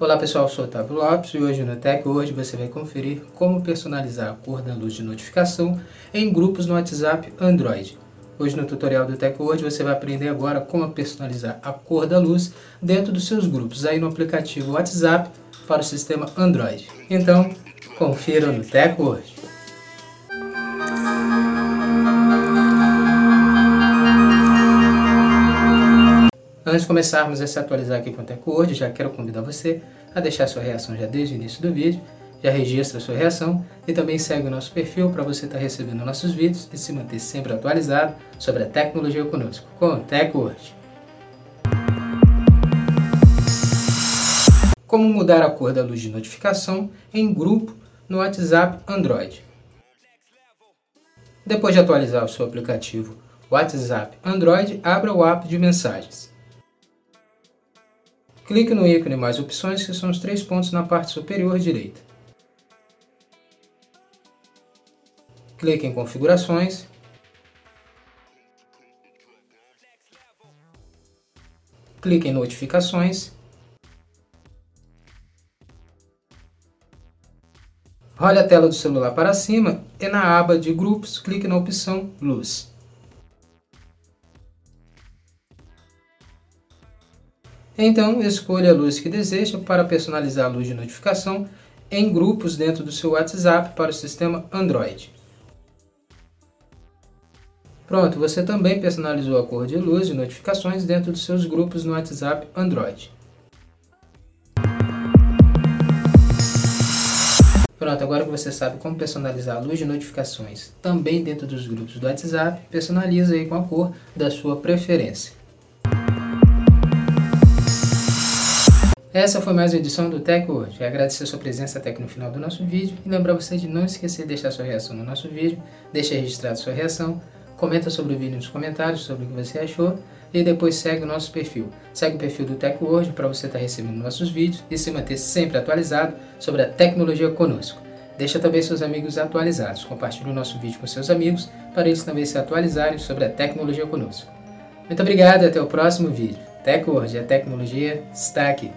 Olá pessoal, sou Otávio Lopes e hoje no Tech hoje você vai conferir como personalizar a cor da luz de notificação em grupos no WhatsApp Android. Hoje no tutorial do Tech hoje você vai aprender agora como personalizar a cor da luz dentro dos seus grupos aí no aplicativo WhatsApp para o sistema Android. Então, confira no Tech hoje. Antes de começarmos a se atualizar aqui com o TecWord, já quero convidar você a deixar sua reação já desde o início do vídeo, já registra sua reação e também segue o nosso perfil para você estar tá recebendo nossos vídeos e se manter sempre atualizado sobre a tecnologia conosco, com o TecWord. Como mudar a cor da luz de notificação em grupo no WhatsApp Android. Depois de atualizar o seu aplicativo WhatsApp Android, abra o app de mensagens. Clique no ícone Mais Opções, que são os três pontos na parte superior direita. Clique em Configurações. Clique em Notificações. Role a tela do celular para cima e na aba de Grupos, clique na opção Luz. Então, escolha a luz que deseja para personalizar a luz de notificação em grupos dentro do seu WhatsApp para o sistema Android. Pronto, você também personalizou a cor de luz de notificações dentro dos seus grupos no WhatsApp Android. Pronto, agora que você sabe como personalizar a luz de notificações também dentro dos grupos do WhatsApp, personalize aí com a cor da sua preferência. Essa foi mais uma edição do Tech hoje. Agradecer a sua presença até aqui no final do nosso vídeo e lembrar você de não esquecer de deixar sua reação no nosso vídeo, deixa registrado sua reação, comenta sobre o vídeo nos comentários sobre o que você achou e depois segue o nosso perfil. Segue o perfil do Tech hoje para você estar recebendo nossos vídeos e se manter sempre atualizado sobre a tecnologia conosco. Deixa também seus amigos atualizados. Compartilhe o nosso vídeo com seus amigos para eles também se atualizarem sobre a tecnologia conosco. Muito obrigado e até o próximo vídeo. Tech hoje, a tecnologia está aqui.